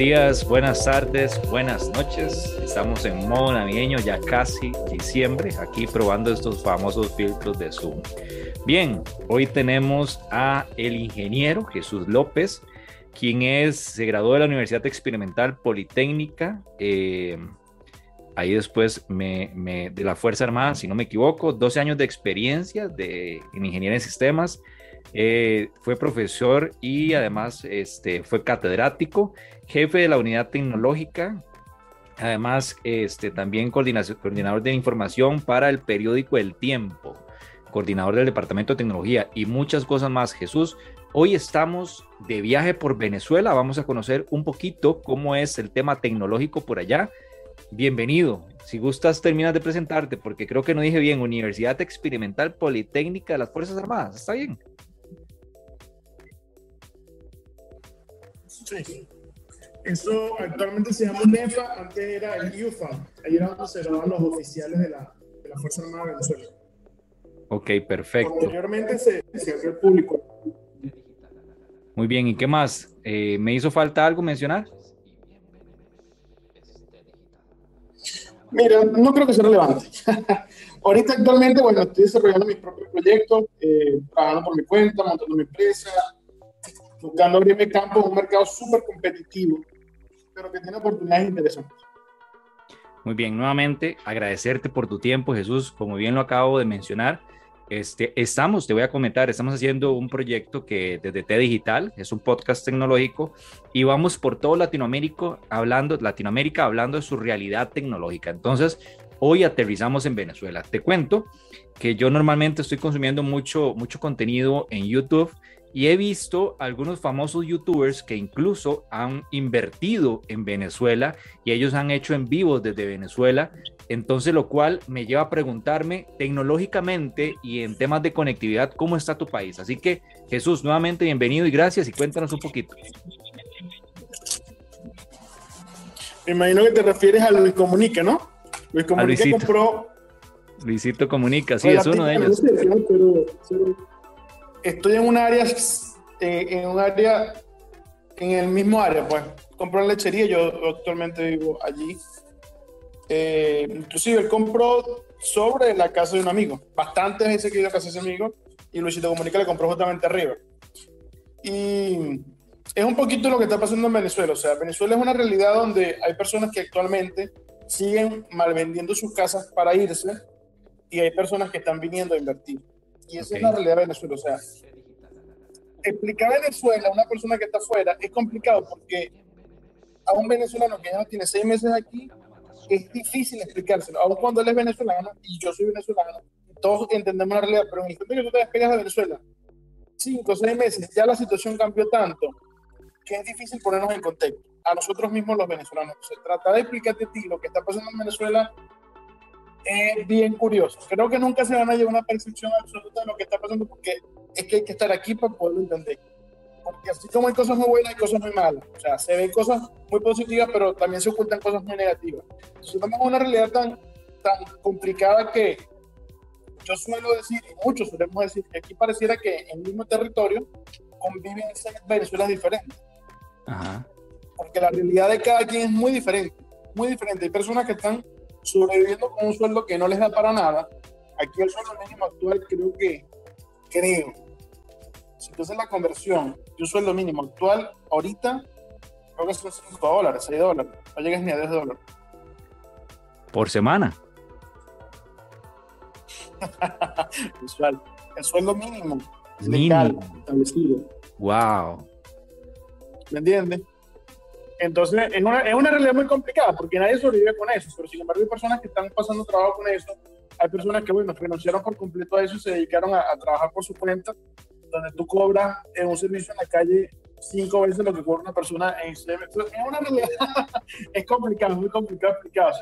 Días, buenas tardes, buenas noches. Estamos en modo navideño, ya casi diciembre, aquí probando estos famosos filtros de Zoom. Bien, hoy tenemos a el ingeniero Jesús López, quien es, se graduó de la Universidad Experimental Politécnica. Eh, ahí después me, de la Fuerza Armada, si no me equivoco, 12 años de experiencia de, en ingeniería de sistemas. Eh, fue profesor y además este, fue catedrático jefe de la unidad tecnológica, además este, también coordinador de información para el periódico El Tiempo, coordinador del Departamento de Tecnología y muchas cosas más. Jesús, hoy estamos de viaje por Venezuela, vamos a conocer un poquito cómo es el tema tecnológico por allá. Bienvenido. Si gustas, terminas de presentarte, porque creo que no dije bien, Universidad Experimental Politécnica de las Fuerzas Armadas. ¿Está bien? Sí. Eso actualmente se llama UNEFA, antes era el UFA. Ahí era donde se los oficiales de la, de la Fuerza Armada de Venezuela. Ok, perfecto. Posteriormente se, se abrió el público. Muy bien, ¿y qué más? Eh, ¿Me hizo falta algo mencionar? Mira, no creo que sea relevante. Ahorita actualmente, bueno, estoy desarrollando mis propios proyectos, eh, trabajando por mi cuenta, montando mi empresa, buscando abrirme campo en un mercado súper competitivo, pero que tiene oportunidades interesantes. Muy bien, nuevamente agradecerte por tu tiempo, Jesús. Como bien lo acabo de mencionar, este, estamos, te voy a comentar, estamos haciendo un proyecto que desde T Digital, es un podcast tecnológico, y vamos por todo Latinoamérica hablando, Latinoamérica hablando de su realidad tecnológica. Entonces, hoy aterrizamos en Venezuela. Te cuento que yo normalmente estoy consumiendo mucho, mucho contenido en YouTube y he visto algunos famosos youtubers que incluso han invertido en Venezuela y ellos han hecho en vivo desde Venezuela. Entonces, lo cual me lleva a preguntarme tecnológicamente y en temas de conectividad, ¿cómo está tu país? Así que, Jesús, nuevamente bienvenido y gracias y cuéntanos un poquito. Me imagino que te refieres a Luis Comunica, ¿no? Luis Comunica compró... Luisito Comunica, sí, es uno de ellos estoy en un área, en un área, en el mismo área, pues. Compró lechería, yo actualmente vivo allí. Eh, inclusive él compró sobre la casa de un amigo. Bastantes veces que he casa de ese amigo y Luisito Comunica le compró justamente arriba. Y es un poquito lo que está pasando en Venezuela. O sea, Venezuela es una realidad donde hay personas que actualmente siguen malvendiendo sus casas para irse y hay personas que están viniendo a invertir. Y esa es la realidad de Venezuela. O sea, explicar Venezuela a una persona que está afuera es complicado porque a un venezolano que ya no tiene seis meses aquí es difícil explicárselo. Aun cuando él es venezolano y yo soy venezolano, todos entendemos la realidad, pero en el momento que tú te despegas de Venezuela, cinco o seis meses, ya la situación cambió tanto que es difícil ponernos en contexto. A nosotros mismos los venezolanos. Se trata de explicarte a ti lo que está pasando en Venezuela es bien curioso. Creo que nunca se van a llevar una percepción absoluta de lo que está pasando porque es que hay que estar aquí para poderlo entender. Porque así como hay cosas muy buenas, hay cosas muy malas. O sea, se ven cosas muy positivas, pero también se ocultan cosas muy negativas. Entonces, estamos en una realidad tan, tan complicada que yo suelo decir, y muchos solemos decir, que aquí pareciera que en el mismo territorio conviven seis Venezuelas diferentes. Ajá. Porque la realidad de cada quien es muy diferente, muy diferente. Hay personas que están sobreviviendo con un sueldo que no les da para nada. Aquí el sueldo mínimo actual creo que, creo, si tú haces la conversión de un sueldo mínimo actual, ahorita creo que son 5 dólares, 6 dólares, no llegas ni a 10 dólares. ¿Por semana? El sueldo mínimo. Mínimo. establecido. Wow. ¿Me entiendes? Entonces, es una, es una realidad muy complicada porque nadie sobrevive con eso, pero sin embargo hay personas que están pasando trabajo con eso, hay personas que, bueno, renunciaron por completo a eso y se dedicaron a, trabajar por su cuenta, donde tú cobras en un servicio en la calle cinco veces lo que cobra una persona en Es una realidad, es complicado, muy complicado explicar.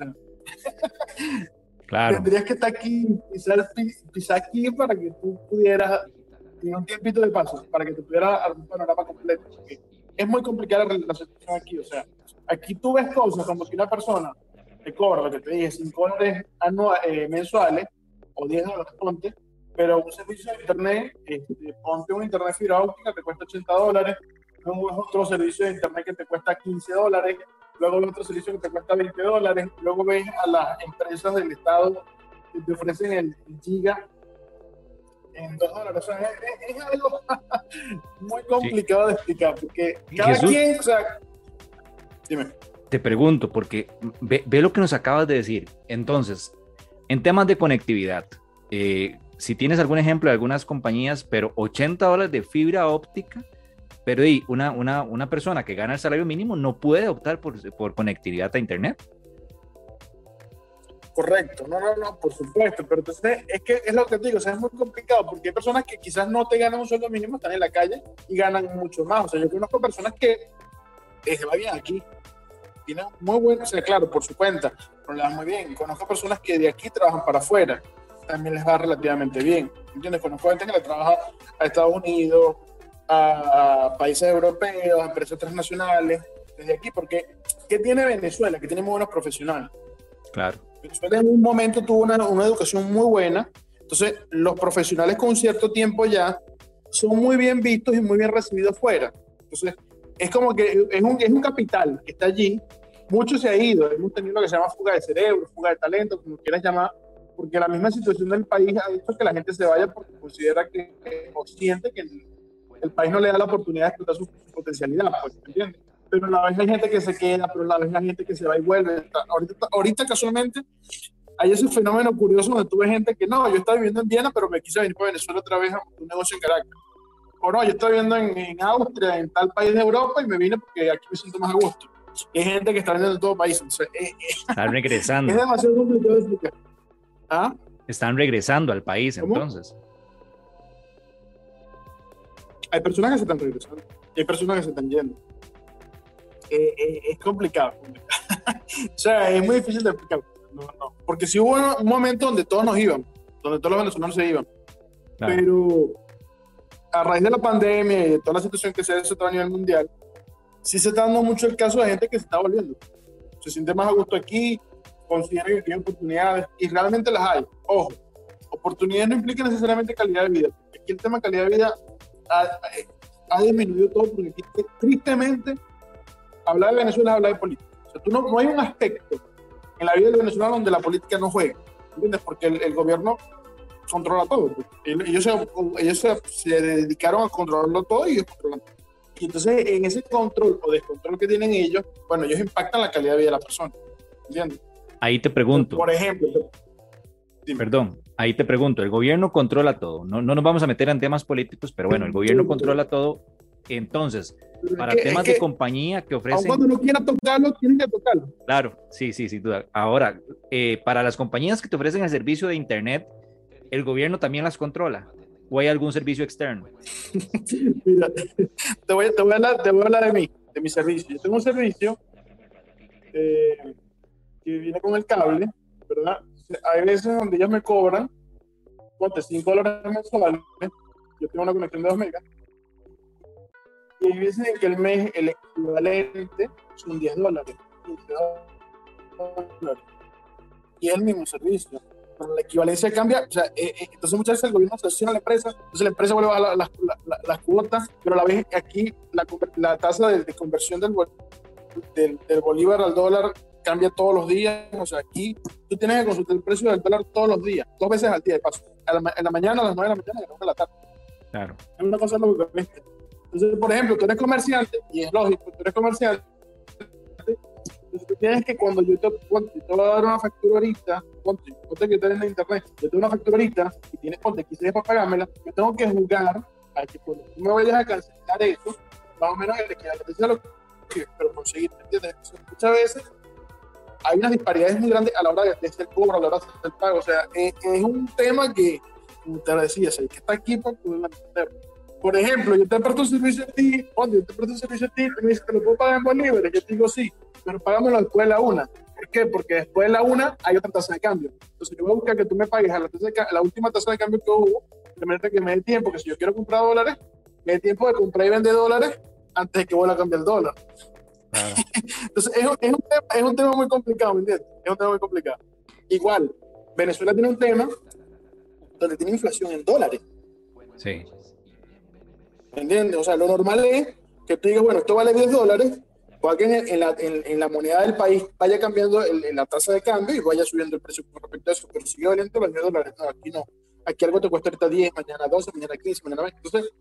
claro. Tendrías que estar aquí, pisar, pisar aquí para que tú pudieras, tener un tiempito de paso, para que te pudieras dar un panorama completo. Es muy complicada la situación aquí, o sea, aquí tú ves cosas como que una persona te cobra, lo que te dije, 5 dólares eh, mensuales o 10 dólares, ponte, pero un servicio de internet, este, ponte un internet fibra óptica, te cuesta 80 dólares, luego otro servicio de internet que te cuesta 15 dólares, luego otro servicio que te cuesta 20 dólares, luego ves a las empresas del Estado que te ofrecen el giga en 2 dólares. O sea, es, algo muy complicado de explicar, porque cada quien, o sea, dime. Te pregunto, porque ve, ve, lo que nos acabas de decir. Entonces, en temas de conectividad, eh, si tienes algún ejemplo de algunas compañías, pero 80 dólares de fibra óptica, pero una, una, una persona que gana el salario mínimo no puede optar por, por conectividad a Internet. Correcto, no, no, no, por supuesto, pero entonces es que es lo que te digo, o sea, es muy complicado porque hay personas que quizás no te ganan un sueldo mínimo, están en la calle y ganan mucho más. O sea, yo conozco personas que eh, se va bien aquí, tienen muy bueno, o sea, claro, por su cuenta, pero le va muy bien. Conozco personas que de aquí trabajan para afuera también les va relativamente bien. ¿Entiendes? Conozco gente que le trabaja a Estados Unidos, a, países europeos, a empresas transnacionales, desde aquí, porque ¿qué tiene Venezuela? Que tiene muy buenos profesionales. Claro. Venezuela en un momento tuvo una, una educación muy buena, entonces los profesionales con cierto tiempo ya son muy bien vistos y muy bien recibidos fuera. Entonces, es como que es un, es un capital que está allí. Mucho se ha ido. Hemos tenido lo que se llama fuga de cerebro, fuga de talento, como quieras llamar, porque la misma situación del país ha hecho que la gente se vaya porque considera que, o siente que el, país no le da la oportunidad de explotar su, potencialidad, pues, ¿entiendes? Pero a la vez hay gente que se queda, pero a la vez hay gente que se va y vuelve. Ahorita, ahorita casualmente hay ese fenómeno curioso donde tuve gente que no, yo estaba viviendo en Viena, pero me quise venir para Venezuela otra vez a un negocio en Caracas. O no, yo estaba viviendo en, en Austria, en tal país de Europa, y me vine porque aquí me siento más a gusto. hay gente que está viviendo en todo país. Están regresando. Es demasiado complicado de explicar. ¿Ah? Están regresando al país entonces. Hay personas que se están regresando y hay personas que se están yendo. Eh, eh, es complicado. o sea, es muy difícil de explicar. Porque si hubo un momento donde todos nos iban, donde todos los venezolanos se iban. Pero a raíz de la pandemia y de toda la situación que se ha desatado a nivel mundial, sí se está dando mucho el caso de gente que se está volviendo. Se siente más a gusto aquí, considera que tiene oportunidades y realmente las hay. Ojo, oportunidades no implica necesariamente calidad de vida. Aquí el tema de calidad de vida ha, disminuido todo porque aquí, tristemente hablar de Venezuela es hablar de política. O sea, tú no, no hay un aspecto en la vida de Venezuela donde la política no juegue. ¿Entiendes? Porque el, gobierno controla todo. Ellos, se, ellos se, dedicaron a controlarlo todo y ellos controlan Y entonces, en ese control o descontrol que tienen ellos, bueno, ellos impactan la calidad de vida de la persona. ¿Entiendes? Ahí te pregunto. Por ejemplo. Perdón, ahí te pregunto, el gobierno controla todo. No, no nos vamos a meter en temas políticos, pero bueno, el gobierno controla todo. Entonces, para temas de compañía que ofrecen... Cuando no quiera tocarlo, tienen que tocarlo. Claro, sí, sí, sin duda. Ahora, eh, para las compañías que te ofrecen el servicio de Internet, ¿el gobierno también las controla? ¿O hay algún servicio externo? Mira, te voy, te, voy a hablar, te voy a hablar de mí, de mi servicio. Yo tengo un servicio eh, que viene con el cable, ¿verdad? Hay veces donde ellos me cobran, ponte 5 dólares mensuales, yo tengo una conexión de 2 megas, y hay veces en que el mes, el equivalente son 10 dólares, 15 dólares, y es el mismo servicio. Pero la equivalencia cambia, o sea, eh, eh, entonces muchas veces el gobierno sesiona a la empresa, entonces la empresa vuelve a las la, la, la, cuotas, pero a la vez aquí la, tasa de, conversión del, del, del bolívar al dólar cambia todos los días. O sea, aquí tú tienes que consultar el precio del dólar todos los días, dos veces al día de paso. En la, mañana, a las 9 de la mañana y a las 1 de la tarde. Claro. Es una cosa lógica. Entonces, por ejemplo, tú eres comerciante, y es lógico, tú eres comerciante, entonces tú tienes que cuando yo te, ponte, te voy a dar una factura ahorita, ponte, ponte que estás en internet, yo tengo una factura ahorita y tienes, ponte, 15 días para pagármela, yo tengo que jugar a que cuando tú me vayas a cancelar eso, más o menos el equivalente a lo que pero conseguir, ¿entiendes? muchas veces hay unas disparidades muy grandes a la hora de hacer cobro, a la hora de hacer el pago. O sea, es, un tema que, como te decía, hay que estar aquí para poder entender. Por ejemplo, yo te presto un servicio a ti, yo te presto un servicio a ti, tú me dices, ¿te lo puedo pagar en Bolívares? Yo te digo sí, pero pagámoslo después de la una. ¿Por qué? Porque después de la una hay otra tasa de cambio. Entonces yo voy a buscar que tú me pagues a la, la última tasa de cambio que hubo, de manera que me dé tiempo, que si yo quiero comprar dólares, me dé tiempo de comprar y vender dólares antes de que vuelva a cambiar el dólar. Entonces es un, es, un tema, es un tema muy complicado, ¿me entiendes? Es un tema muy complicado. Igual, Venezuela tiene un tema donde tiene inflación en dólares. Sí. ¿Me entiendes? O sea, lo normal es que tú digas, bueno, esto vale 10 dólares, para que en, la, en, la, moneda del país vaya cambiando en la tasa de cambio y vaya subiendo el precio con respecto a eso, pero sigue valiendo los 10 dólares. No, aquí no. Aquí algo te cuesta ahorita 10, mañana 12, mañana 15, mañana 20. Entonces,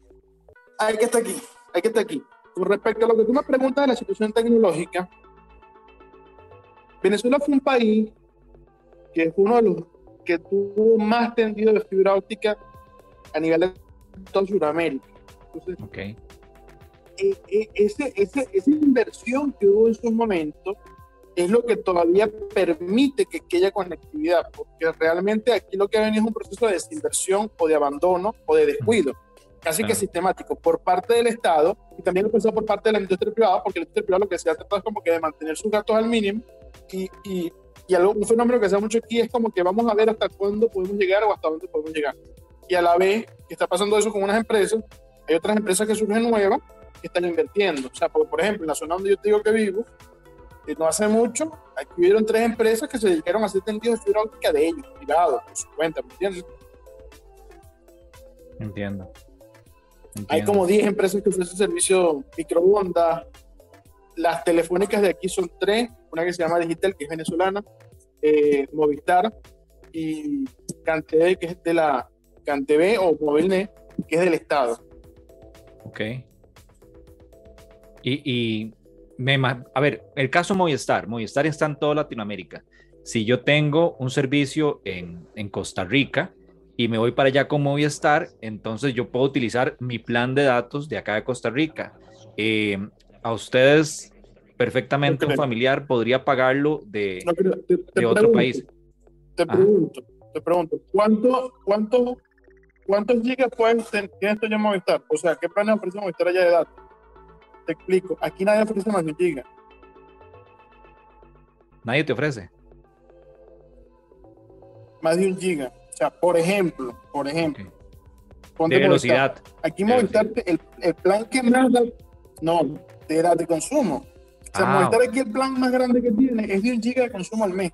hay que estar aquí, hay que estar aquí. Con respecto a lo que tú me preguntas de la situación tecnológica, Venezuela fue un país que es uno de los que tuvo más tendido de fibra óptica a nivel de toda Sudamérica. Entonces, okay. Eh, ese, ese, esa inversión que hubo en su momento es lo que todavía permite que, haya conectividad, porque realmente aquí lo que venido es un proceso de desinversión o de abandono o de descuido, casi que sistemático, por parte del Estado y también lo pensado por parte de la industria privada, porque la industria privada lo que se ha tratado es como que de mantener sus gastos al mínimo y, y, y algo, un fenómeno que se da mucho aquí es como que vamos a ver hasta cuándo podemos llegar o hasta dónde podemos llegar. Y a la vez que está pasando eso con unas empresas, hay otras empresas que surgen nuevas que están invirtiendo. O sea, por, por ejemplo, en la zona donde yo te digo que vivo, eh, no hace mucho, aquí hubieron tres empresas que se dedicaron a hacer tendidos de fibra óptica de ellos, privados, por su cuenta, ¿me entiendes? Entiendo. Hay como 10 empresas que ofrecen servicio microondas. Las telefónicas de aquí son tres, una que se llama Digital, que es venezolana, eh, Movistar y CanTV, que es de la CanTV o Movilnet, que es del Estado. Ok. Y, me, a ver, el caso Movistar, Movistar está en toda Latinoamérica. Si yo tengo un servicio en, Costa Rica y me voy para allá con Movistar, entonces yo puedo utilizar mi plan de datos de acá de Costa Rica. Eh, a ustedes, perfectamente un familiar podría pagarlo de, de otro país. Te pregunto, te pregunto, ¿cuánto, cuánto, ¿cuántos gigas pueden tener esto ya Movistar? O sea, ¿qué planes ofrece Movistar allá de datos? Te explico. Aquí nadie ofrece más de un giga. Nadie te ofrece. Más de un giga. O sea, por ejemplo, por ejemplo. De velocidad. Aquí Movistar, el, el, plan que más da, no, de edad de consumo. O sea, ah, Movistar aquí el plan más grande que tiene es de un giga de consumo al mes.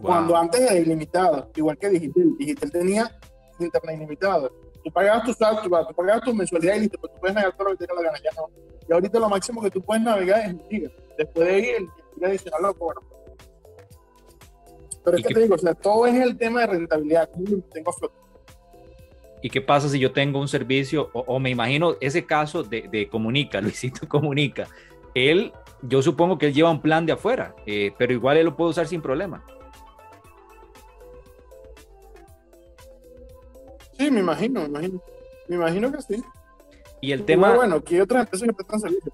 Cuando antes era ilimitado, igual que Digital. Digital tenía internet ilimitado tú pagabas tus tú pagabas tu mensualidad y listo, pero tú puedes navegar todo lo que te la gana, ya no. Y ahorita lo máximo que tú puedes navegar es un giga. Después de ahí, el giga adicional lo cobran. Pero es que te digo, o sea, todo es el tema de rentabilidad. Tengo. ¿Y qué pasa si yo tengo un servicio, o, me imagino ese caso de, de, Comunica, Luisito Comunica? Él, yo supongo que él lleva un plan de afuera, eh, pero igual él lo puede usar sin problema. Sí, me imagino, me imagino. Me imagino que sí. Y el tema. Bueno, ¿qué otras empresas que prestan servicio?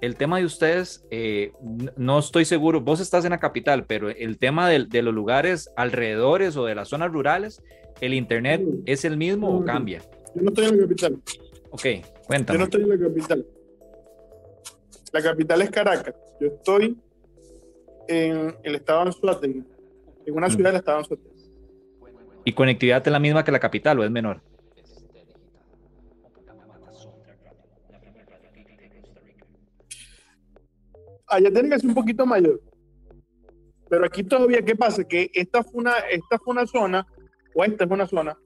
El tema de ustedes, eh, no estoy seguro, vos estás en la capital, pero el tema de, de los lugares alrededores o de las zonas rurales, ¿el internet es el mismo o cambia? Yo no estoy en la capital. Ok, cuéntame. Yo no estoy en la capital. La capital es Caracas. Yo estoy en el estado de Anzuategui, en una mm. ciudad del estado de Anzuategui. ¿Y conectividad es la misma que la capital o es menor? Allá tiene que ser un poquito mayor. Pero aquí todavía, ¿qué pasa? Que esta fue una, esta fue una zona, o esta es una zona,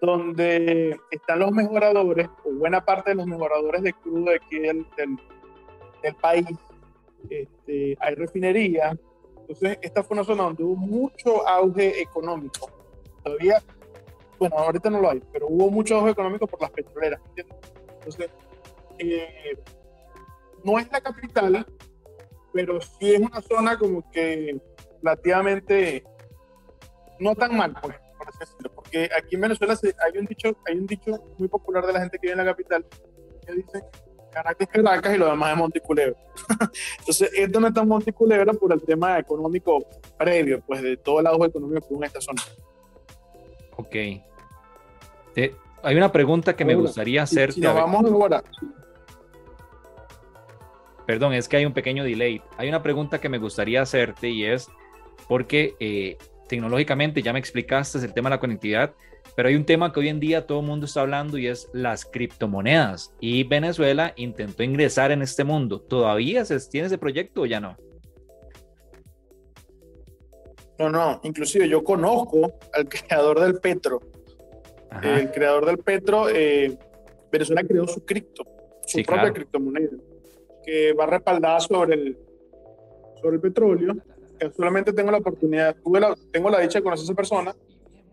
donde están los mejoradores, o buena parte de los mejoradores de crudo de aquí del, del, país. Este, hay refinería. Entonces, esta fue una zona donde hubo mucho auge económico todavía, bueno, ahorita no lo hay, pero hubo mucho ojo económico por las petroleras, ¿entiendes? Entonces, eh, no es la capital, pero sí es una zona como que relativamente no tan mal, pues, por así decirlo, porque aquí en Venezuela hay un dicho, hay un dicho muy popular de la gente que vive en la capital que dice Caracas Caracas y lo demás es Monticulebra. Entonces, esto no está en Monticulebra por el tema económico previo, pues de todo el auge económico que hubo en esta zona. Ok. hay una pregunta que me gustaría hacerte. Si vamos ahora. Perdón, es que hay un pequeño delay. Hay una pregunta que me gustaría hacerte y es porque eh, tecnológicamente ya me explicaste el tema de la conectividad, pero hay un tema que hoy en día todo el mundo está hablando y es las criptomonedas. Y Venezuela intentó ingresar en este mundo. ¿Todavía se tiene ese proyecto o ya no? No, no, inclusive yo conozco al creador del Petro. El creador del Petro, eh, Venezuela creó su cripto, su propia criptomoneda, que va respaldada sobre el, sobre el petróleo. Que solamente tengo la oportunidad, tuve tengo la dicha de conocer a esa persona.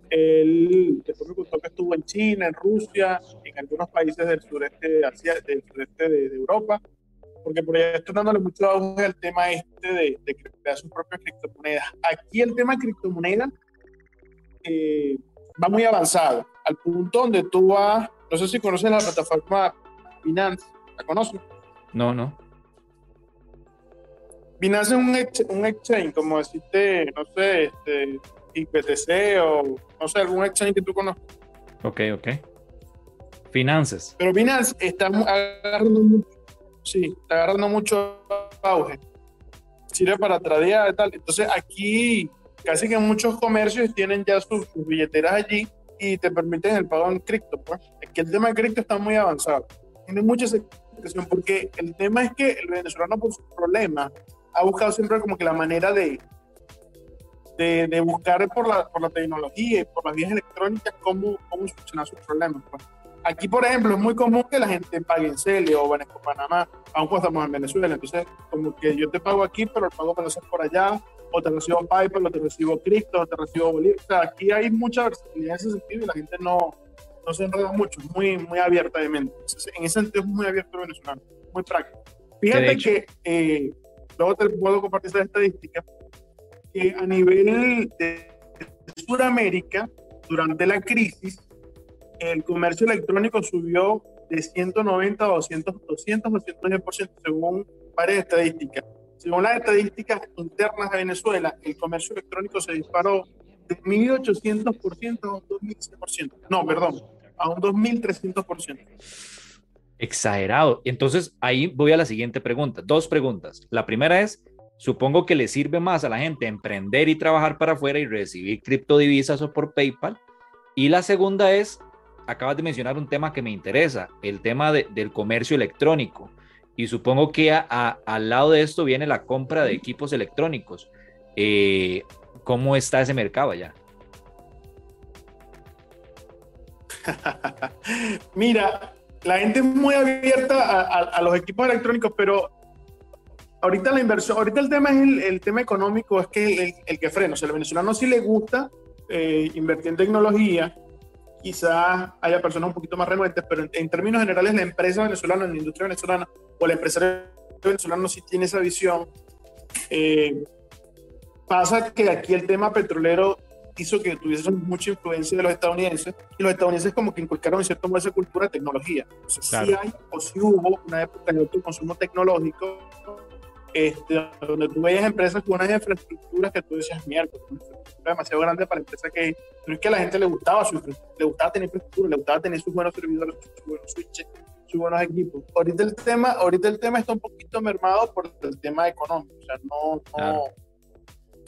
Él después me contó que estuvo en China, en Rusia, en algunos países del sureste, del sureste de Europa porque por ahí estoy dándole mucho auge al tema este de, de, crear sus propias criptomonedas. Aquí el tema criptomoneda eh, va muy avanzado, al punto donde tú vas, no sé si conoces la plataforma Binance, ¿la conoces? No, no. Binance es un, un exchange, como decirte, no sé, este, IPTC o no sé, algún exchange que tú conozcas. Ok, ok. Finanzas. Pero Binance está agarrando mucho Sí, está agarrando mucho auge. Sirve para tradear y tal. Entonces aquí casi que muchos comercios tienen ya sus, billeteras allí y te permiten el pago en cripto. Pues. Es el tema de cripto está muy avanzado. Tiene mucha explicación porque el tema es que el venezolano por su problema ha buscado siempre como que la manera de, de, buscar por la, por la tecnología y por las vías electrónicas cómo, cómo solucionar sus problemas. Pues. Aquí, por ejemplo, es muy común que la gente pague en Celio o Banesco Panamá, aunque estamos en Venezuela. Entonces, como que yo te pago aquí, pero el pago lo haces por allá, o te recibo PayPal, o te recibo Crypto, o te recibo Bolívar. O sea, aquí hay mucha versatilidad en ese sentido y la gente no, no se enreda mucho, muy, muy abierta de mente. en ese sentido es muy abierto el venezolano, muy práctico. Fíjate que, eh, luego te puedo compartir esta estadística, que a nivel de Sudamérica, durante la crisis, el comercio electrónico subió de 190 a 200, 200 210% según varias estadísticas. Según las estadísticas internas de Venezuela, el comercio electrónico se disparó de 1.800% a un 2.100%. No, perdón, a un 2.300%. Exagerado. Entonces, ahí voy a la siguiente pregunta. Dos preguntas. La primera es, supongo que le sirve más a la gente emprender y trabajar para afuera y recibir criptodivisas o por PayPal. Y la segunda es, acabas de mencionar un tema que me interesa, el tema del comercio electrónico. Y supongo que al lado de esto viene la compra de equipos electrónicos. Eh, ¿Cómo está ese mercado allá? Mira, la gente es muy abierta a, los equipos electrónicos, pero ahorita la inversión, ahorita el tema es el, tema económico, es que el, que frena. O sea, al venezolano sí le gusta eh, invertir en tecnología, quizás haya personas un poquito más renuentes, pero en, términos generales la empresa venezolana, la industria venezolana o la empresa venezolana sí tiene esa visión. Eh, pasa que aquí el tema petrolero hizo que tuviese mucha influencia de los estadounidenses y los estadounidenses como que inculcaron en cierto modo esa cultura de tecnología. Entonces sí hay o sí hubo una época de alto consumo tecnológico este, donde tú veías empresas con unas infraestructuras que tú decías, mierda, una infraestructura demasiado grande para la empresa que no es que a la gente le gustaba su le gustaba tener infraestructura, le gustaba tener sus buenos servidores, sus buenos switches, sus buenos equipos. Ahorita el tema, ahorita el tema está un poquito mermado por el tema económico, o sea, no, no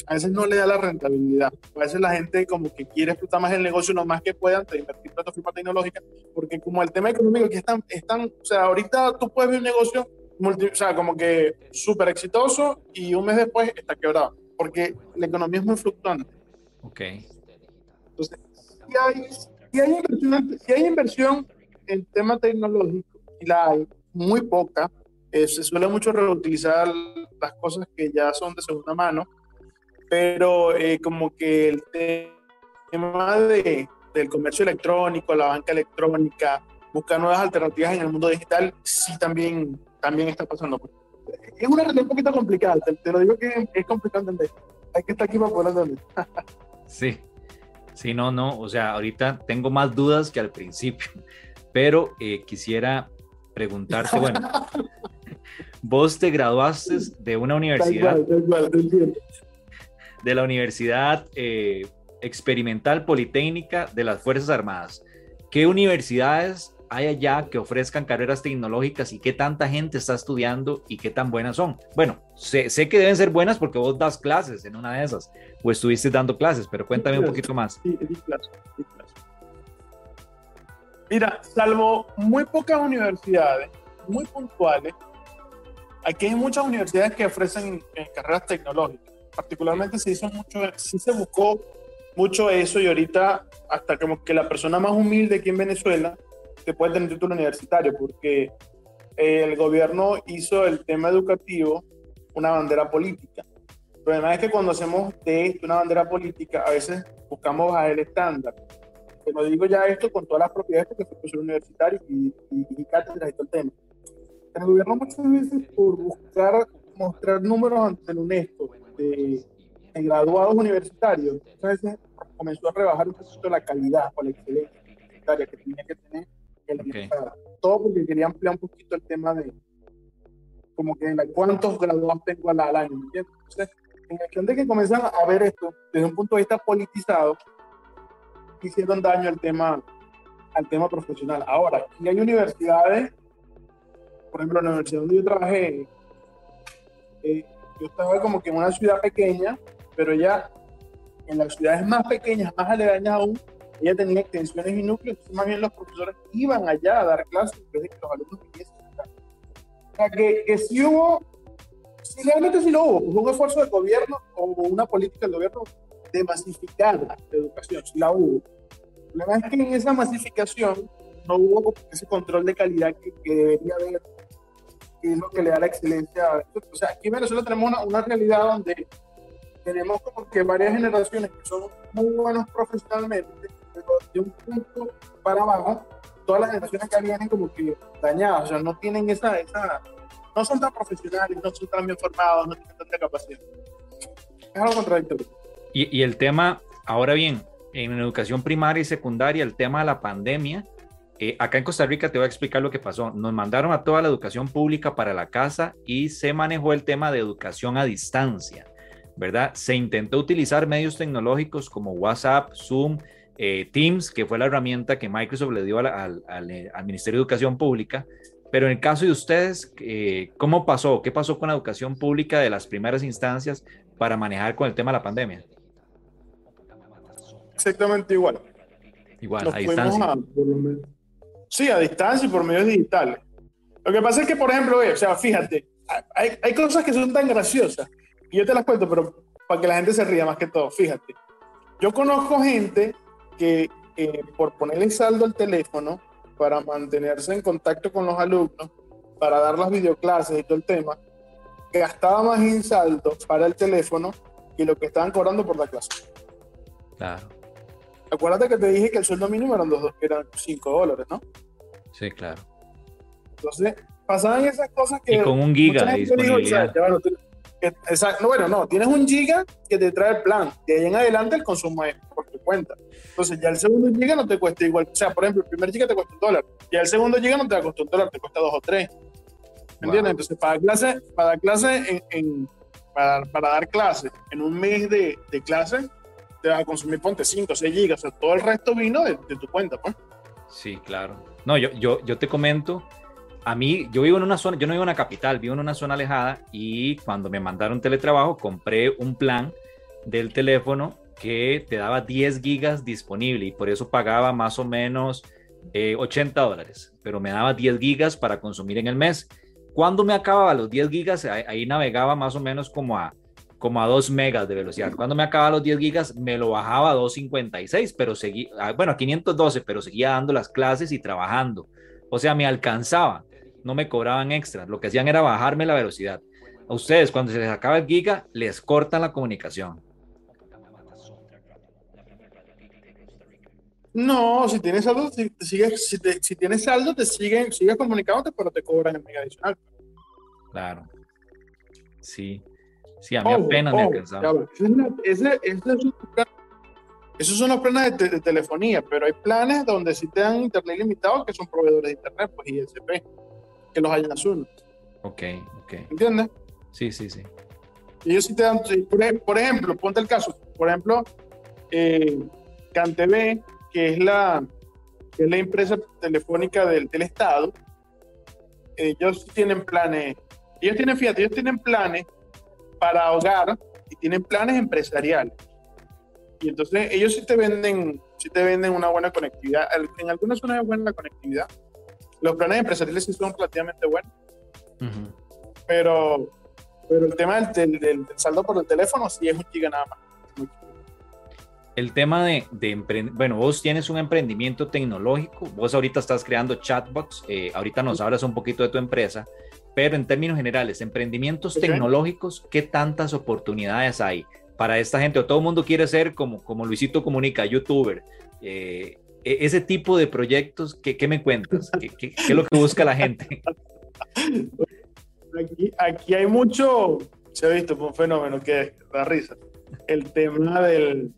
a veces no le da la rentabilidad. A veces la gente como que quiere explotar más el negocio lo más que puedan de invertir en plataforma tecnológica, porque como el tema económico que están, están, o sea, ahorita tú puedes ver un negocio o sea, como que súper exitoso y un mes después está quebrado, porque la economía es muy fluctuante. Ok. Entonces, si hay, si hay, inversión, si hay inversión en tema tecnológico, y la hay muy poca, eh, se suele mucho reutilizar las cosas que ya son de segunda mano, pero eh, como que el tema de, del comercio electrónico, la banca electrónica, buscar nuevas alternativas en el mundo digital, sí también también está pasando. Es una realidad un poquito complicada, te, lo digo que es complicado entender. Hay que estar aquí para poder entender. sí, sí, no, no, o sea, ahorita tengo más dudas que al principio, pero eh, quisiera preguntarte, bueno, vos te graduaste de una universidad, de la Universidad eh, Experimental Politécnica de las Fuerzas Armadas. ¿qué universidades hay allá que ofrezcan carreras tecnológicas y qué tanta gente está estudiando y qué tan buenas son? Bueno, sé, que deben ser buenas porque vos das clases en una de esas o estuviste dando clases, pero cuéntame un poquito más. Sí. Mira, salvo muy pocas universidades, muy puntuales, aquí hay muchas universidades que ofrecen eh, carreras tecnológicas. Particularmente se hizo mucho, sí se buscó mucho eso y ahorita hasta como que la persona más humilde aquí en Venezuela te puede tener título universitario porque el gobierno hizo el tema educativo una bandera política. El problema es que cuando hacemos de esto una bandera política, a veces buscamos bajar el estándar. Que no digo ya esto con todas las propiedades porque soy profesor universitario y, y, y y todo el tema. El gobierno muchas veces por buscar mostrar números ante el UNESCO de, graduados universitarios, muchas veces comenzó a rebajar un poquito la calidad o la excelencia universitaria que tenía que tener el Todo porque quería ampliar un poquito el tema de como que cuántos graduados tengo al, año, Entonces, en el de que comienzan a ver esto desde un punto de vista politizado, hicieron daño al tema, al tema profesional. Ahora, aquí hay universidades, por ejemplo, la universidad donde yo trabajé, eh, yo estaba como que en una ciudad pequeña, pero ya en las ciudades más pequeñas, más aledañas aún, ella tenía extensiones y núcleos, más bien los profesores iban allá a dar clases en vez de que los alumnos viniesen acá. O sea, que, que sí hubo, sí, realmente sí lo hubo, hubo un esfuerzo del gobierno o una política del gobierno de masificar la educación, sí la hubo. El problema es que en esa masificación no hubo ese control de calidad que, que debería haber, que es lo que le da la excelencia. O sea, aquí en Venezuela tenemos una, una realidad donde tenemos como que varias generaciones que son muy buenos profesionalmente, de un punto para abajo, todas las generaciones que vienen como que dañadas, o sea, no tienen esa, esa, no son tan profesionales, no son tan bien formados, no tienen tanta capacidad. Es algo contradictorio. Y, y el tema, ahora bien, en educación primaria y secundaria, el tema de la pandemia, eh, acá en Costa Rica te voy a explicar lo que pasó. Nos mandaron a toda la educación pública para la casa y se manejó el tema de educación a distancia, ¿verdad? Se intentó utilizar medios tecnológicos como WhatsApp, Zoom, eh, Teams, que fue la herramienta que Microsoft le dio al, Ministerio de Educación Pública. Pero en el caso de ustedes, eh, ¿cómo pasó? ¿Qué pasó con la educación pública de las primeras instancias para manejar con el tema de la pandemia? Exactamente igual. Igual, a distancia. sí, a distancia y por medios digitales. Lo que pasa es que, por ejemplo, o sea, fíjate, hay, hay cosas que son tan graciosas, y yo te las cuento, pero para que la gente se ría más que todo, fíjate. Yo conozco gente que eh, por ponerle saldo al teléfono para mantenerse en contacto con los alumnos, para dar las videoclases y todo el tema, gastaba más en saldo para el teléfono que lo que estaban cobrando por la clase. Claro. Acuérdate que te dije que el sueldo mínimo eran, dos, eran 5 dólares, ¿no? Sí, claro. Entonces, pasaban esas cosas que... Y con un giga de disponibilidad. Exacto. bueno, no, tienes un giga que te trae el plan. De ahí en adelante el consumo es por tu cuenta. Entonces ya el segundo giga no te cuesta igual. O sea, por ejemplo, el primer giga te cuesta un dólar. Y el segundo giga no te va a costar un dólar, te cuesta dos o tres. ¿Me entiendes? Entonces, para clase, para clase en, para, para, dar clase en un mes de, de, clase, te va a consumir, ponte 5 o 6 gigas. O sea, todo el resto vino de, de tu cuenta, pues. Sí, claro. No, yo, yo, yo te comento a mí, yo vivo en una zona, yo no vivo en una capital, vivo en una zona alejada y cuando me mandaron teletrabajo compré un plan del teléfono que te daba 10 gigas disponible y por eso pagaba más o menos 80 eh, dólares, pero me daba 10 gigas para consumir en el mes. Cuando me acababa los 10 gigas, ahí, navegaba más o menos como a, como a 2 megas de velocidad. Cuando me acababa los 10 gigas, me lo bajaba a 256, pero seguía, bueno, a 512, pero seguía dando las clases y trabajando. O sea, me alcanzaba no me cobraban extra, lo que hacían era bajarme la velocidad. A ustedes, cuando se les acaba el giga, les cortan la comunicación. No, si tienes saldo, si, si, tienes saldo, te siguen, sigues comunicándote, pero te cobran el mega adicional. Claro. Sí. Sí, a mí apenas me alcanzaba. esos son los planes de, telefonía, pero hay planes donde sí te dan internet limitado que son proveedores de internet, pues ISP que los hay en azul. Ok, ok. ¿Entiendes? Sí, sí, sí. Y ellos sí te dan, por, ejemplo, ponte el caso, por ejemplo, eh, CanTV, que es la, que es la empresa telefónica del, del Estado, ellos tienen planes, ellos tienen, fíjate, ellos tienen planes para hogar y tienen planes empresariales. Y entonces ellos sí te venden, sí te venden una buena conectividad. En algunas zonas es buena la conectividad. Los planes empresariales sí son relativamente buenos. Pero, pero el tema del, del, saldo por el teléfono sí es un giga nada más. El tema de, de bueno, vos tienes un emprendimiento tecnológico, vos ahorita estás creando chatbots, eh, ahorita nos hablas un poquito de tu empresa, pero en términos generales, emprendimientos tecnológicos, ¿qué tantas oportunidades hay para esta gente? O todo el mundo quiere ser como, como Luisito Comunica, youtuber. Eh, ese tipo de proyectos, ¿qué, qué me cuentas? ¿Qué, ¿Qué, es lo que busca la gente? Aquí, aquí hay mucho, se ha visto un fenómeno que da risa. El tema del,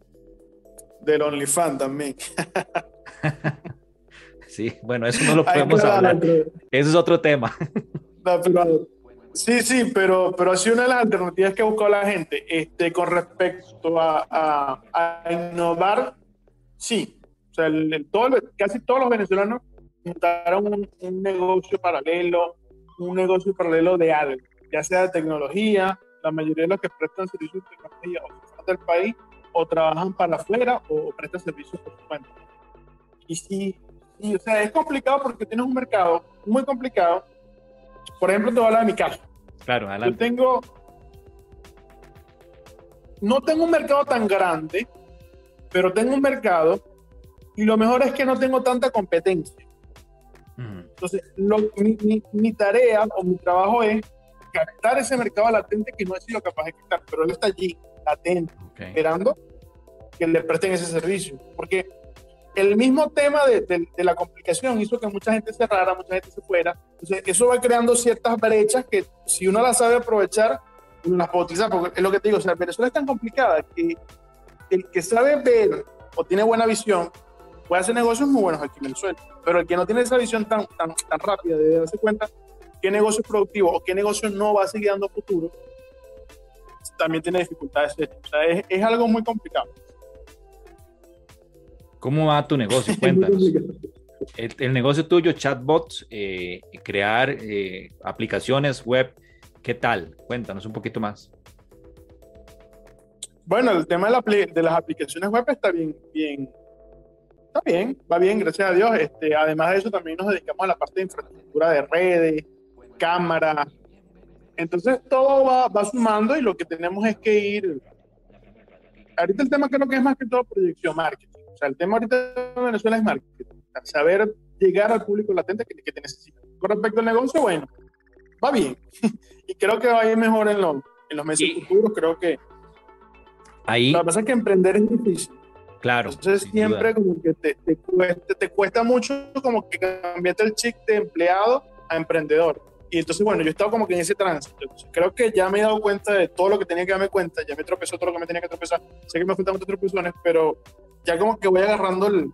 del OnlyFans también. sí, bueno, eso no lo podemos hablar. Eso es otro tema. sí, sí, pero, pero así una de las alternativas que ha buscado la gente este, con respecto a, a, innovar, sí. O sea, el, todo, casi todos los venezolanos montaron un, negocio paralelo, un negocio paralelo de algo, ya sea de tecnología, la mayoría de los que prestan servicios de tecnología o del país o trabajan para afuera o prestan servicios por su cuenta. Y sí, sí, o sea, es complicado porque tienes un mercado muy complicado. Por ejemplo, te voy a hablar de mi caso. Claro, adelante. Yo tengo. No tengo un mercado tan grande, pero tengo un mercado y lo mejor es que no tengo tanta competencia. Entonces, mi, mi, tarea o mi trabajo es captar ese mercado latente que no he sido capaz de quitar, pero él está allí atento, esperando que le presten ese servicio. Porque el mismo tema de, de, la complicación hizo que mucha gente cerrara, mucha gente se fuera. Entonces, eso va creando ciertas brechas que si uno las sabe aprovechar, uno las puede utilizar. Porque es lo que te digo, o sea, Venezuela es tan complicada que el que sabe ver o tiene buena visión puede hacer negocios muy buenos aquí en Venezuela. Pero el que no tiene esa visión tan, tan, tan rápida de darse cuenta qué negocio es productivo o qué negocio no va a seguir dando futuro, también tiene dificultades. O sea, es, algo muy complicado. ¿Cómo va tu negocio? Cuéntanos. El, negocio tuyo, chatbots, eh, crear eh, aplicaciones web, ¿qué tal? Cuéntanos un poquito más. Bueno, el tema de, de las aplicaciones web está bien, bien, está bien, va bien, gracias a Dios. Este, además de eso, también nos dedicamos a la parte de infraestructura de redes, cámara, entonces todo va, va, sumando y lo que tenemos es que ir. Ahorita el tema creo que es más que todo proyección marketing. O sea, el tema ahorita en Venezuela es marketing. Saber llegar al público latente que, que te necesita. Con respecto al negocio, bueno, va bien. y creo que va a ir mejor en, los, en los meses futuros. Creo que. Ahí. Lo que pasa es que emprender es difícil. Claro. Entonces siempre como que te, te, cuesta, te cuesta mucho como que cambiarte el chip de empleado a emprendedor y entonces, bueno, yo he estado como que en ese tránsito. creo que ya me he dado cuenta de todo lo que tenía que darme cuenta. Ya me tropezó todo lo que me tenía que tropezar. Sé que me faltan muchas tropezones, pero ya como que voy agarrando el,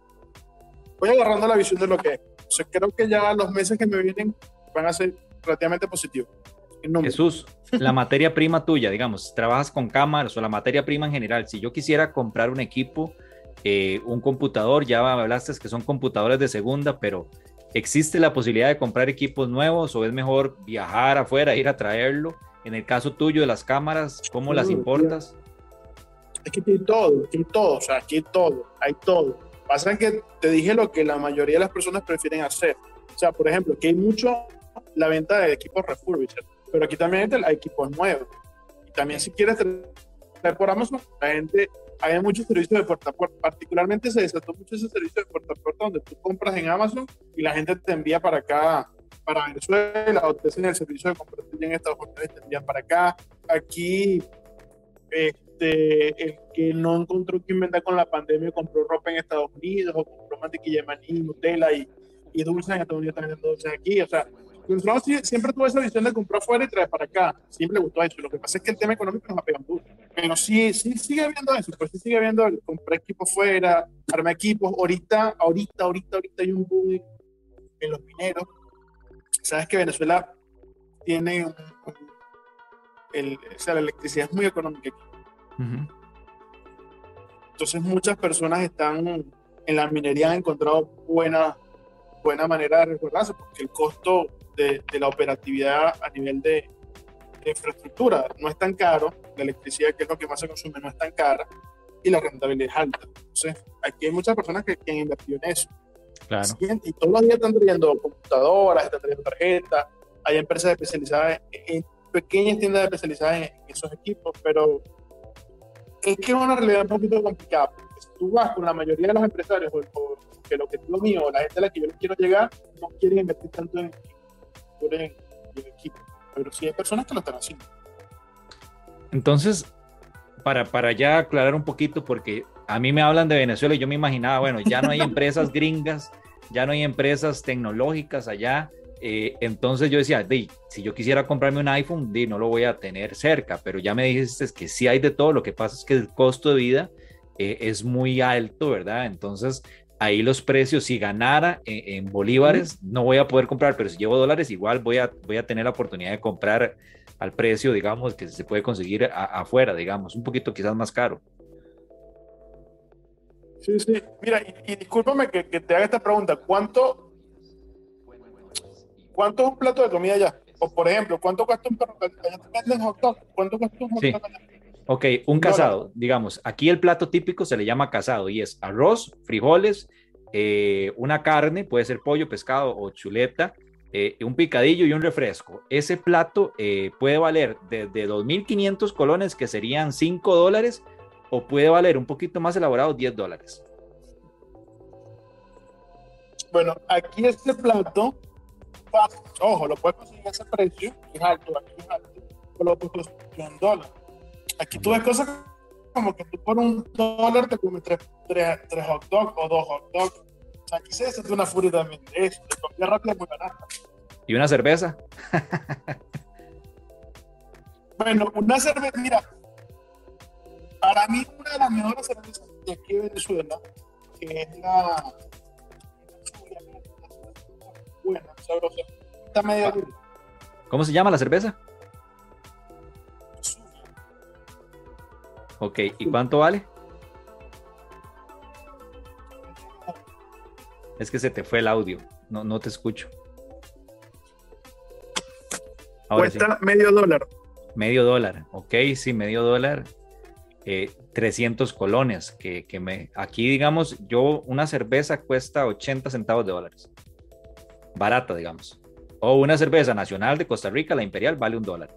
voy agarrando la visión de lo que es. Entonces, creo que ya los meses que me vienen van a ser relativamente positivos. Jesús, la materia prima tuya, digamos, trabajas con cámaras o la materia prima en general. Si yo quisiera comprar un equipo, eh, un computador, ya hablaste que son computadores de segunda, pero ¿Existe la posibilidad de comprar equipos nuevos o es mejor viajar afuera, ir a traerlo? En el caso tuyo de las cámaras, ¿cómo las importas? Es que hay todo, hay todo, o sea, aquí hay todo, hay todo. Pasa que te dije lo que la mayoría de las personas prefieren hacer. O sea, por ejemplo, que hay mucho la venta de equipos refurbished, pero aquí también hay equipos nuevos. Y también si quieres traer por Amazon, la gente hay muchos servicios de puerta a puerta. Particularmente se desató mucho ese servicio de puerta a puerta donde tú compras en Amazon y la gente te envía para acá, para Venezuela, o te hacen el servicio de comprar en Estados Unidos y te envían para acá. Aquí, este, el que no encontró quien venda con la pandemia compró ropa en Estados Unidos o compró mantequilla de maní, Nutella y, y dulces en Estados Unidos también dulces aquí. O sea, nosotros siempre tuve esa visión de comprar fuera y traer para acá. Siempre le gustó eso. Lo que pasa es que el tema económico nos ha pegado mucho. Pero sí, sí sigue habiendo eso. Pues sí sigue habiendo el comprar equipos fuera, armar equipos. Ahorita, ahorita, ahorita, ahorita hay un boom en los mineros. Sabes que Venezuela tiene un, el, o sea, la electricidad es muy económica aquí. Entonces muchas personas están en la minería han encontrado buena, buena manera de resguardarse, porque el costo de, la operatividad a nivel de, infraestructura no es tan caro, la electricidad, que es lo que más se consume, no es tan cara, y la rentabilidad es alta. Entonces, aquí hay muchas personas que, han invertido en eso. Claro. Y todos los días están trayendo computadoras, están trayendo tarjetas, hay empresas especializadas en, pequeñas tiendas especializadas en, esos equipos, pero es que es una realidad un poquito complicada. Porque si tú vas con la mayoría de los empresarios o, que lo que es lo mío, o la gente a la que yo les quiero llegar, no quieren invertir tanto en, equipos. Pero sí hay personas que lo están haciendo. Entonces, para, para ya aclarar un poquito, porque a mí me hablan de Venezuela y yo me imaginaba, bueno, ya no hay empresas gringas, ya no hay empresas tecnológicas allá. Eh, entonces yo decía, si yo quisiera comprarme un iPhone, no lo voy a tener cerca, pero ya me dijiste que sí hay de todo, lo que pasa es que el costo de vida eh, es muy alto, ¿verdad? Entonces ahí los precios, si ganara en, bolívares, no voy a poder comprar, pero si llevo dólares, igual voy a, voy a tener la oportunidad de comprar al precio, digamos, que se puede conseguir afuera, digamos, un poquito quizás más caro. Sí, sí. Mira, y, discúlpame que, te haga esta pregunta. ¿Cuánto, ¿Cuánto es un plato de comida allá? O, por ejemplo, ¿cuánto cuesta un perro? ¿Cuánto cuesta un hot dog? Ok, un casado, digamos, aquí el plato típico se le llama casado y es arroz, frijoles, eh, una carne, puede ser pollo, pescado o chuleta, eh, un picadillo y un refresco. Ese plato eh, puede valer desde 2.500 colones, que serían 5 dólares, o puede valer un poquito más elaborado, 10 dólares. Bueno, aquí este plato, ojo, lo puedes conseguir a ese precio, es alto, aquí es alto, pero lo puedes conseguir en dólares. Aquí tú ves cosas como que tú por un dólar te comes tres, tres, hot dogs o dos hot dogs. O sea, aquí se hace una furia también de eso. De comida rápida muy barata. ¿Y una cerveza? bueno, una cerveza, mira, para mí una de las mejores cervezas de aquí de Venezuela, que es la buena, sabrosa, está dura. ¿Cómo se llama la cerveza? Ok, ¿y cuánto vale? Es que se te fue el audio, no, no te escucho. Cuesta medio dólar. Medio dólar, ok, sí, medio dólar. 300 eh, colones, que, que, me, aquí digamos, yo una cerveza cuesta 80 centavos de dólares. Barata, digamos. O una cerveza nacional de Costa Rica, la imperial, vale un dólar.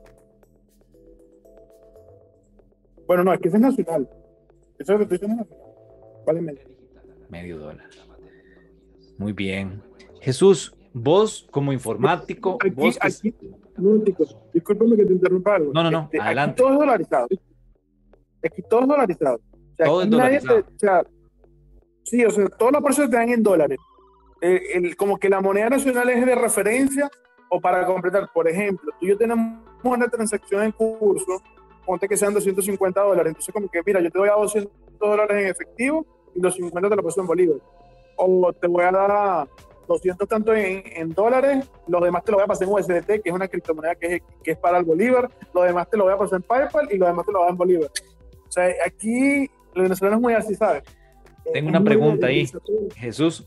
Bueno, no, es que es nacional. Eso es lo que estoy diciendo Vale medio. Medio dólar. Muy bien. Jesús, vos como informático. Aquí, vos aquí, no, discúlpame que te interrumpa algo. No, no, no, este, adelante. todo es dolarizado. Aquí todo es dolarizado. O sea, todo es dolarizado. o sea, sí, o sea, todos los precios te dan en dólares. el, como que la moneda nacional es de referencia o para completar. Por ejemplo, tú y yo tenemos una transacción en curso ponte que sean 250 dólares. Entonces, como que, mira, yo te voy a dar 200 dólares en efectivo y los 50 te lo paso en bolívar. O te voy a dar 200 tanto en, en, dólares, los demás te lo voy a pasar en USDT, que es una criptomoneda que es, que es para el bolívar, los demás te lo voy a pasar en PayPal y los demás te lo voy a dar en bolívar. O sea, aquí los venezolanos es muy así, ¿sabes? Tengo una pregunta ahí, Jesús.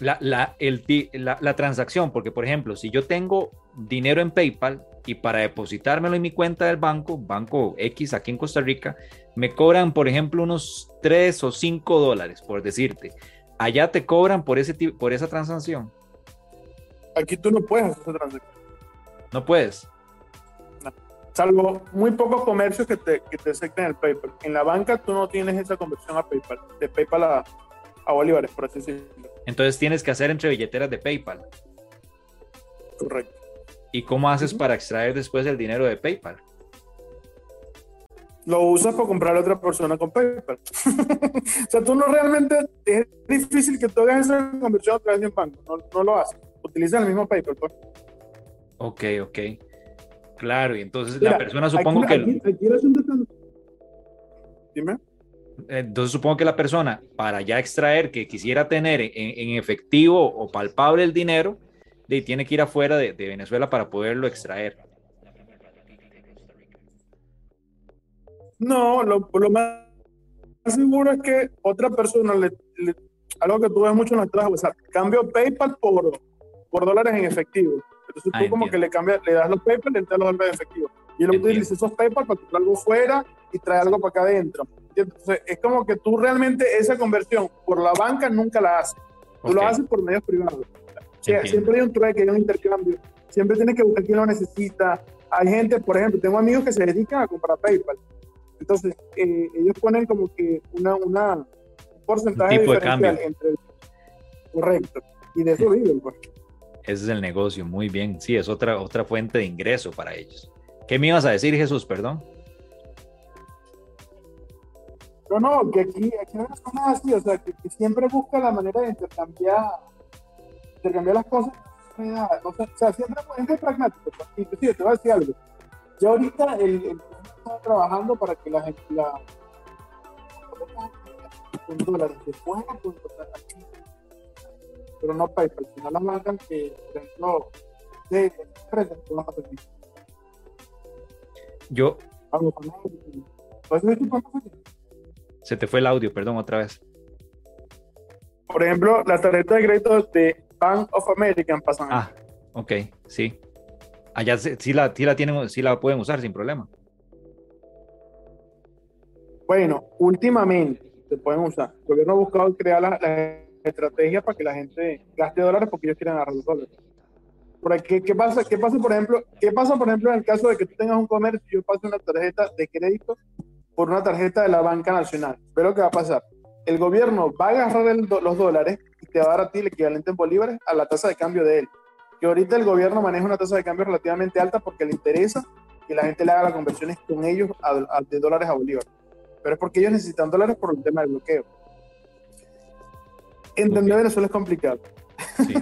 La, la, el, la, la transacción, porque por ejemplo, si yo tengo dinero en PayPal, y para depositármelo en mi cuenta del banco, banco X aquí en Costa Rica, me cobran, por ejemplo, unos 3 o 5 dólares, por decirte. Allá te cobran por, ese, por esa transacción. Aquí tú no puedes hacer esa transacción. No puedes. Salvo muy pocos comercios que te, que te acepten el PayPal. En la banca tú no tienes esa conversión a PayPal, de PayPal a, a bolívares, por así decirlo. Entonces tienes que hacer entre billeteras de PayPal. Correcto. ¿Y cómo haces para extraer después el dinero de PayPal? Lo usas para comprar a otra persona con PayPal. o sea, tú no realmente, es difícil que tú hagas esa conversión a través de un banco, no, lo haces. Utiliza el mismo PayPal. Pues. Ok, ok. Claro, y entonces la persona supongo que... Aquí, Dime. Entonces supongo que la persona, para ya extraer, que quisiera tener en efectivo o palpable el dinero, y tiene que ir afuera de, Venezuela para poderlo extraer. No, lo, más seguro es que otra persona le, algo que tú ves mucho en las clases, o sea, cambio PayPal por, por dólares en efectivo. Entonces tú Ah, como entiendo. que le cambias, le das los PayPal y le das los dólares en efectivo. Y él utiliza esos PayPal para comprar algo fuera y trae algo para acá adentro. Entonces es como que tú realmente esa conversión por la banca nunca la haces. Tú lo Ok. haces por medios privados. O sea, siempre hay un trueque, hay un intercambio. Siempre tienes que buscar quién lo necesita. Hay gente, por ejemplo, tengo amigos que se dedican a comprar PayPal. Entonces, eh, ellos ponen como que una, una, un porcentaje Un tipo de cambio. entre... Correcto. Y de eso viven, pues. Ese es el negocio, muy bien. Sí, es otra, otra fuente de ingreso para ellos. ¿Qué me ibas a decir, Jesús? Perdón. No, no, que aquí, aquí no son nada así, o sea, que, que siempre busca la manera de intercambiar, intercambiar las cosas. no sé, o sea, siempre es pragmático. pues. Inclusive, te voy a decir algo. Yo ahorita el, el está trabajando para que la gente, la, con dólares de fuera, pues, o sea, aquí, pero no PayPal, sino las marcas que, por ejemplo, de empresas que van a hacer Yo, algo con cosas. Se te fue el audio, perdón, otra vez. Por ejemplo, la tarjeta de crédito de Bank of America pasan. Ah, ok, sí. Allá sí la, sí la tienen, sí la pueden usar sin problema. Bueno, últimamente se pueden usar. El gobierno ha buscado crear las las estrategias para que la gente gaste dólares porque ellos quieren agarrar los dólares. Por ¿qué, qué pasa? ¿Qué pasa, por ejemplo? ¿Qué pasa, por ejemplo, en el caso de que tú tengas un comercio y yo pase una tarjeta de crédito por una tarjeta de la banca nacional? Pero ¿qué va a pasar? El gobierno va a agarrar el los dólares y te va a dar a ti el equivalente en bolívares a la tasa de cambio de él. Que ahorita el gobierno maneja una tasa de cambio relativamente alta porque le interesa que la gente le haga las conversiones con ellos a- a- de dólares a bolívares pero es porque ellos necesitan dólares por el tema del bloqueo. Entender Ok. Venezuela es complicado. Sí,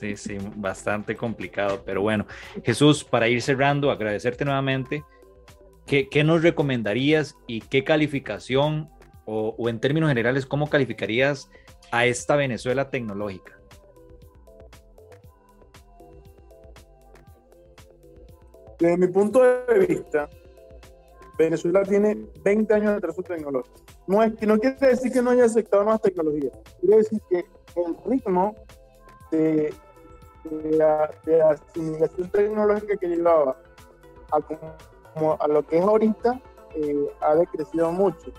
sí, sí, bastante complicado. Pero bueno, Jesús, para ir cerrando, agradecerte nuevamente. ¿Qué, qué nos recomendarías y qué calificación o, o en términos generales, cómo calificarías a esta Venezuela tecnológica? Desde mi punto de vista, Venezuela tiene 20 años de retraso tecnológico. No, es, no quiere decir que no haya aceptado nuevas tecnologías, quiere decir que el ritmo de, de, a- de asimilación tecnológica que llevaba a, como a lo que es ahorita eh, ha decrecido mucho.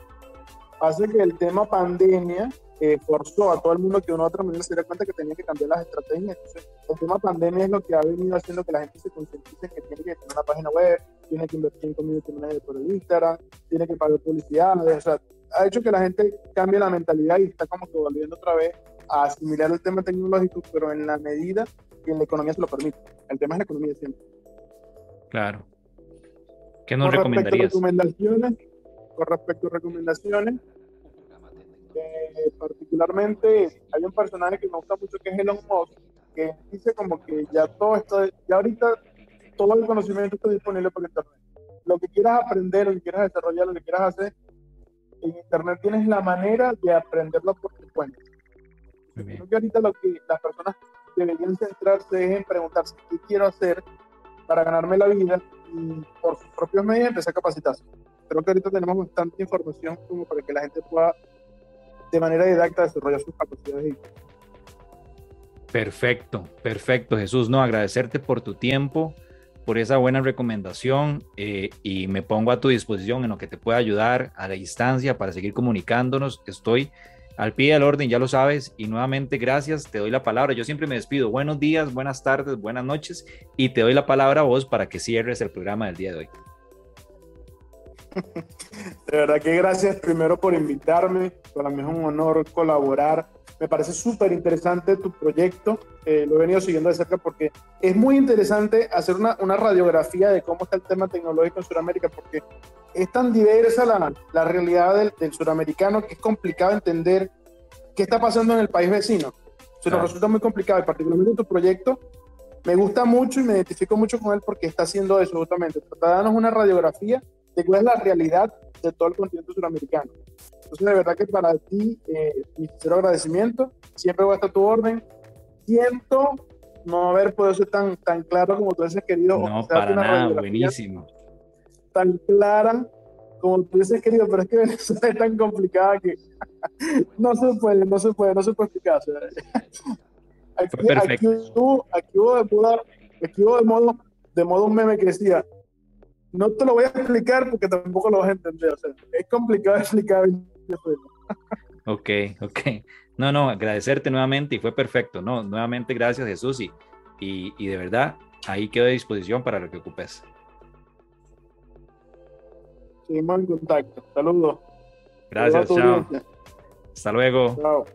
Hace que el tema pandemia eh, forzó a todo el mundo que de una u otra manera se diera cuenta que tenía que cambiar las estrategias. Entonces, el tema pandemia es lo que ha venido haciendo que la gente se concientice en que tiene que tener una página web, tiene que invertir en community manager por el Instagram, tiene que pagar publicidad, o sea, ha hecho que la gente cambie la mentalidad y está como que volviendo otra vez a asimilar el tema tecnológico, pero en la medida que la economía se lo permite. El tema es la economía siempre. Claro. ¿Qué nos con recomendarías? Recomendaciones, con respecto a recomendaciones, eh, particularmente hay un personaje que me gusta mucho que es Elon Musk, que dice como que ya todo esto, ya ahorita todo el conocimiento está disponible por internet. Lo que quieras aprender, lo que quieras desarrollar, lo que quieras hacer, en internet tienes la manera de aprenderlo por tu cuenta. Creo que ahorita lo que las personas deberían centrarse es en preguntarse qué quiero hacer para ganarme la vida y por sus propios medios empezar a capacitarse. Creo que ahorita tenemos bastante información como para que la gente pueda de manera didacta desarrollar sus capacidades. Perfecto, perfecto, Jesús. No, agradecerte por tu tiempo, por esa buena recomendación eh, y me pongo a tu disposición en lo que te pueda ayudar a la distancia para seguir comunicándonos. Estoy al pie del orden, ya lo sabes, y nuevamente gracias, te doy la palabra. Yo siempre me despido. Buenos días, buenas tardes, buenas noches y te doy la palabra a vos para que cierres el programa del día de hoy. De verdad que gracias primero por invitarme. Para mí es un honor colaborar. Me parece súper interesante tu proyecto. Eh, lo he venido siguiendo de cerca porque es muy interesante hacer una, una, radiografía de cómo está el tema tecnológico en Sudamérica porque es tan diversa la, la realidad del, del, suramericano que es complicado entender qué está pasando en el país vecino. Se nos resulta muy complicado y particularmente tu proyecto me gusta mucho y me identifico mucho con él porque está haciendo eso justamente. Darnos una radiografía de cuál es la realidad de todo el continente suramericano. Entonces, de verdad que para ti, eh, mi sincero agradecimiento. Siempre voy a estar a tu orden. Siento no haber podido ser tan, tan claro como tú hubieses querido. No, para nada, buenísimo. Tan clara como tú hubieses querido, pero es que Venezuela es tan complicada que no se puede, no se puede, no se puede explicar. aquí. Aquí hubo, aquí hubo, de, aquí hubo de, modo, de modo un meme que decía, no te lo voy a explicar porque tampoco lo vas a entender. O sea, es complicado explicar. ok, ok. No, no, agradecerte nuevamente y fue perfecto. No, nuevamente gracias Jesús y, y, y de verdad ahí quedo a disposición para lo que ocupes. Seguimos en contacto. Saludos. Gracias, chao. Hasta luego. Chao.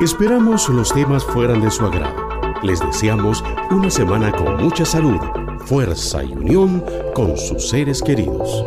Esperamos los temas fueran de su agrado. Les deseamos una semana con mucha salud, fuerza y unión con sus seres queridos.